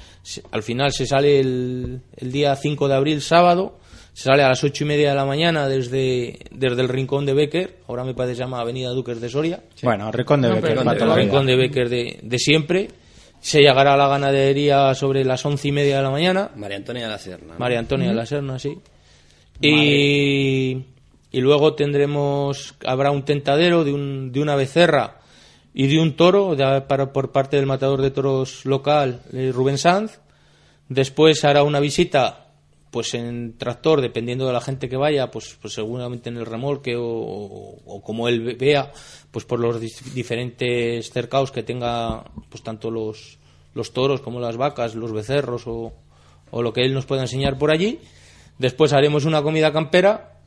[SPEAKER 3] al final se sale el, el día 5 de abril, sábado, se sale a las ocho y media de la mañana desde, desde el rincón de Becker, ahora me parece que se llama Avenida Duques de Soria,
[SPEAKER 2] Bueno, Rincón de
[SPEAKER 4] No,
[SPEAKER 2] Becker,
[SPEAKER 4] Rincón
[SPEAKER 2] la
[SPEAKER 3] de Becker de, de siempre. Se llegará a la ganadería sobre las once y media de la mañana.
[SPEAKER 1] María Antonia de la Serna. ¿no?
[SPEAKER 3] María Antonia de la Serna, sí. Y, y luego tendremos, habrá un tentadero de, un, de una becerra y de un toro de- para, por parte del matador de toros local, eh, Rubén Sanz. Después hará una visita pues en tractor, dependiendo de la gente que vaya, pues, pues seguramente en el remolque o, como él ve- vea, pues por los diferentes cercaos que tenga, pues tanto los, los toros como las vacas, los becerros o, o lo que él nos pueda enseñar por allí. Después haremos una comida campera,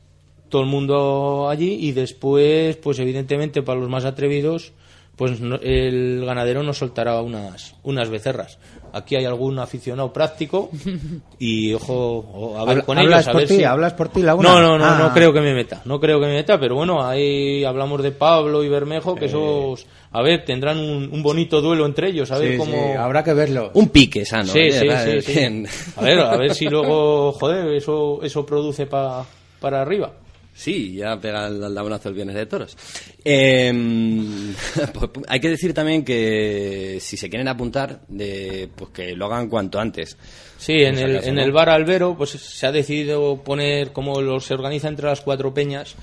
[SPEAKER 3] todo el mundo allí y después, pues evidentemente para los más atrevidos, pues el ganadero nos soltará unas, unas becerras. Aquí hay algún aficionado práctico y ojo, a ver con ellos. a
[SPEAKER 2] por
[SPEAKER 3] ver
[SPEAKER 2] ti,
[SPEAKER 3] si-
[SPEAKER 2] hablas por ti, Laguna.
[SPEAKER 3] No, no, no,
[SPEAKER 2] Ah.
[SPEAKER 3] no creo que me meta, no creo que me meta, pero bueno, ahí hablamos de Pablo y Bermejo,
[SPEAKER 2] Eh.
[SPEAKER 3] que esos, a ver, tendrán un, un bonito duelo entre ellos, a ver
[SPEAKER 2] Sí,
[SPEAKER 3] cómo...
[SPEAKER 2] sí, habrá que verlo.
[SPEAKER 1] Un pique sano.
[SPEAKER 3] Sí,
[SPEAKER 1] ¿eh?
[SPEAKER 3] sí, sí. A ver, a ver si luego, joder, eso, eso produce pa- para arriba.
[SPEAKER 1] Sí, ya pega el aldabonazo el viernes de toros. Eh, pues, hay que decir también que si se quieren apuntar, de, pues que lo hagan cuanto antes.
[SPEAKER 3] Sí, en el, en
[SPEAKER 1] ¿no?
[SPEAKER 3] el bar Albero pues se ha decidido poner, como lo, se organiza entre las cuatro peñas,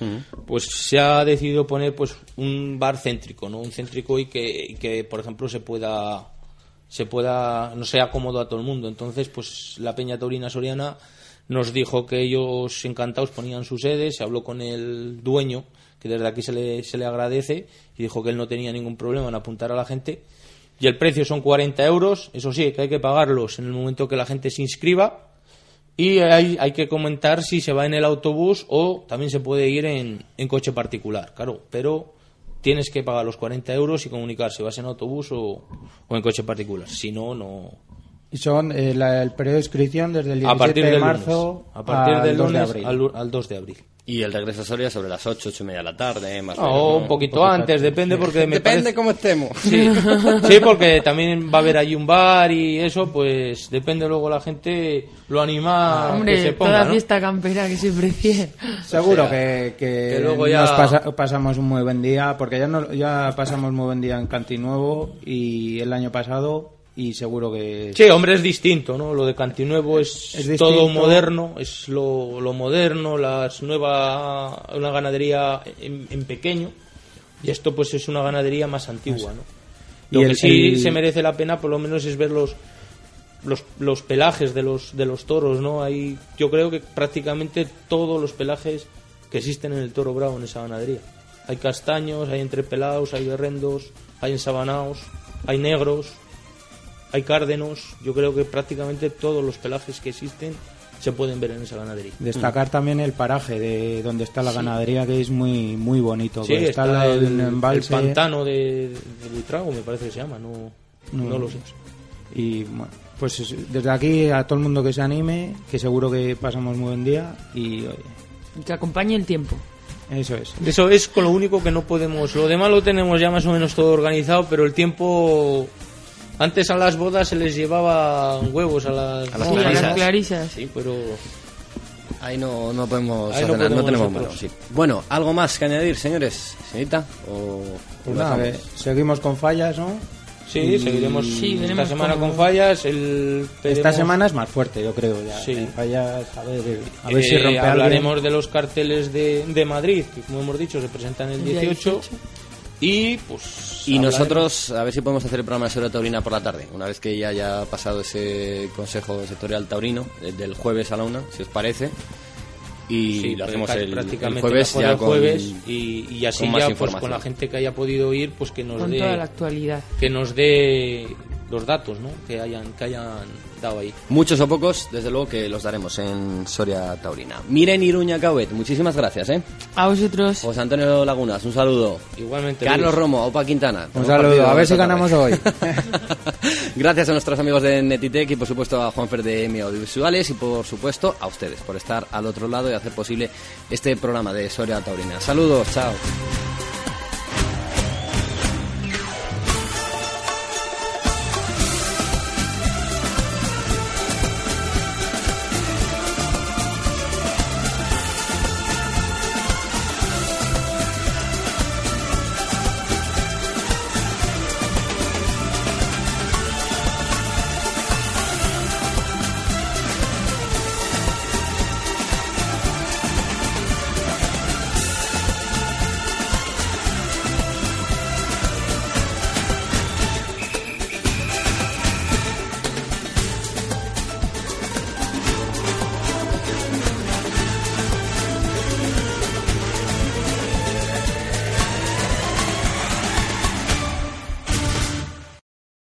[SPEAKER 3] pues se ha decidido poner pues un bar céntrico, ¿no? Un céntrico y que, y que por ejemplo se pueda se pueda no sea cómodo a todo el mundo. Entonces, pues la Peña Taurina Soriana nos dijo que ellos encantados ponían su sede, se habló con el dueño, que desde aquí se le, se le agradece, y dijo que él no tenía ningún problema en apuntar a la gente. Y el precio son 40 euros, eso sí, que hay que pagarlos en el momento que la gente se inscriba. Y hay, hay que comentar si se va en el autobús o también se puede ir en, en coche particular, claro, pero tienes que pagar los 40 euros y comunicar si vas en autobús o, o en coche particular. Si no, no,
[SPEAKER 2] Son eh, la- el periodo de inscripción desde el 17
[SPEAKER 3] A partir
[SPEAKER 2] de
[SPEAKER 3] del
[SPEAKER 2] marzo
[SPEAKER 3] lunes. A partir
[SPEAKER 2] al
[SPEAKER 3] del
[SPEAKER 2] 2 de
[SPEAKER 3] lunes
[SPEAKER 2] abril.
[SPEAKER 3] al, al 2 de abril.
[SPEAKER 1] Y el regreso a Soria sobre las 8, 8 y media de la tarde, más o
[SPEAKER 3] No,
[SPEAKER 1] menos,
[SPEAKER 3] un poquito antes,
[SPEAKER 2] antes,
[SPEAKER 3] depende porque me
[SPEAKER 1] Depende
[SPEAKER 3] parece-
[SPEAKER 1] cómo estemos.
[SPEAKER 3] Sí. sí, porque también va a haber allí un bar y eso, pues depende luego la gente lo anima a que
[SPEAKER 4] Hombre,
[SPEAKER 3] se ponga,
[SPEAKER 4] toda
[SPEAKER 3] ¿no?
[SPEAKER 4] fiesta campera que se precie.
[SPEAKER 2] Seguro
[SPEAKER 3] O sea,
[SPEAKER 2] que, que
[SPEAKER 3] que luego ya-
[SPEAKER 2] nos pasa- pasamos un muy buen día, porque ya, no, ya pasamos muy buen día en Cantinuevo y el año pasado, y seguro que...
[SPEAKER 3] Sí, hombre, es distinto, ¿no? Lo de Cantinuevo es,
[SPEAKER 2] Es
[SPEAKER 3] todo moderno, es lo, lo moderno, las nueva, una ganadería en, en pequeño, y esto pues es una ganadería más antigua, ¿no?
[SPEAKER 2] Y
[SPEAKER 3] Lo que
[SPEAKER 2] el-
[SPEAKER 3] sí
[SPEAKER 2] el-
[SPEAKER 3] se merece la pena, por lo menos, es ver los, los, los pelajes de los, de los toros, ¿no? Hay, yo creo que prácticamente todos los pelajes que existen en el toro bravo en esa ganadería. Hay castaños, hay entrepelados, hay berrendos, hay ensabanados, hay negros, hay cárdenos. Yo creo que prácticamente todos los pelajes que existen se pueden ver en esa ganadería.
[SPEAKER 2] Destacar también el paraje de donde está la ganadería, que es muy muy bonito.
[SPEAKER 3] Sí, está, el, pantano de, de Buitrago, me parece que se llama, no, no, lo sé.
[SPEAKER 2] Y bueno, pues es- desde aquí a todo el mundo que se anime, que seguro que pasamos muy buen día y oye,
[SPEAKER 4] Que acompañe el tiempo.
[SPEAKER 2] eso es.
[SPEAKER 3] Eso es con lo único que no podemos. Lo demás lo tenemos ya más o menos todo organizado, pero el tiempo. Antes a las bodas se les llevaba huevos a las,
[SPEAKER 1] A las
[SPEAKER 4] Sí, a
[SPEAKER 1] clarisas.
[SPEAKER 4] las clarisas.
[SPEAKER 3] Sí, pero.
[SPEAKER 1] Ahí no, no podemos
[SPEAKER 3] Ahí no
[SPEAKER 1] nada, tenemos
[SPEAKER 3] nosotros.
[SPEAKER 1] mano, sí. Bueno, ¿algo más que añadir, señores? ¿Señorita? ¿O
[SPEAKER 2] Pues nada, seguimos con fallas, ¿no?
[SPEAKER 3] Sí,
[SPEAKER 2] Y-
[SPEAKER 3] seguiremos
[SPEAKER 4] Sí,
[SPEAKER 3] esta semana con fallas. El,
[SPEAKER 2] Esta semana es más fuerte, yo creo. Ya.
[SPEAKER 3] Sí.
[SPEAKER 2] Fallas, a ver, a ver si
[SPEAKER 3] eh,
[SPEAKER 2] rompe
[SPEAKER 3] hablaremos
[SPEAKER 2] alguien.
[SPEAKER 3] de los carteles de, de Madrid, que como hemos dicho se presentan el
[SPEAKER 4] El día
[SPEAKER 3] 18. Y pues.
[SPEAKER 1] Y nosotros, a ver si podemos hacer el programa de Soria Taurina por la tarde, una vez que ya haya pasado ese consejo sectorial taurino, eh, del jueves a la una, si os parece. Y
[SPEAKER 3] Sí,
[SPEAKER 1] lo hacemos el, jueves ya
[SPEAKER 3] el
[SPEAKER 1] con,
[SPEAKER 3] jueves y, y así
[SPEAKER 1] con
[SPEAKER 3] ya pues con la gente que haya podido ir pues que nos
[SPEAKER 4] Con
[SPEAKER 3] dé
[SPEAKER 4] toda la actualidad.
[SPEAKER 3] que nos dé los datos ¿no? que hayan que hayan dado ahí
[SPEAKER 1] Muchos o pocos, desde luego que los daremos en Soria Taurina. Miren Iruña Cauet, muchísimas gracias, ¿eh?
[SPEAKER 4] A vosotros.
[SPEAKER 1] José Antonio Lagunas, un saludo.
[SPEAKER 3] igualmente
[SPEAKER 1] Carlos
[SPEAKER 3] Luis.
[SPEAKER 1] Romo, Opa Quintana.
[SPEAKER 2] Un saludo,
[SPEAKER 1] partido
[SPEAKER 2] a ver si ganamos hoy.
[SPEAKER 1] Gracias a nuestros amigos de Netitec y por supuesto a Juanfer de M Audiovisuales y por supuesto a ustedes por estar al otro lado y hacer posible este programa de Soria Taurina. Saludos, chao.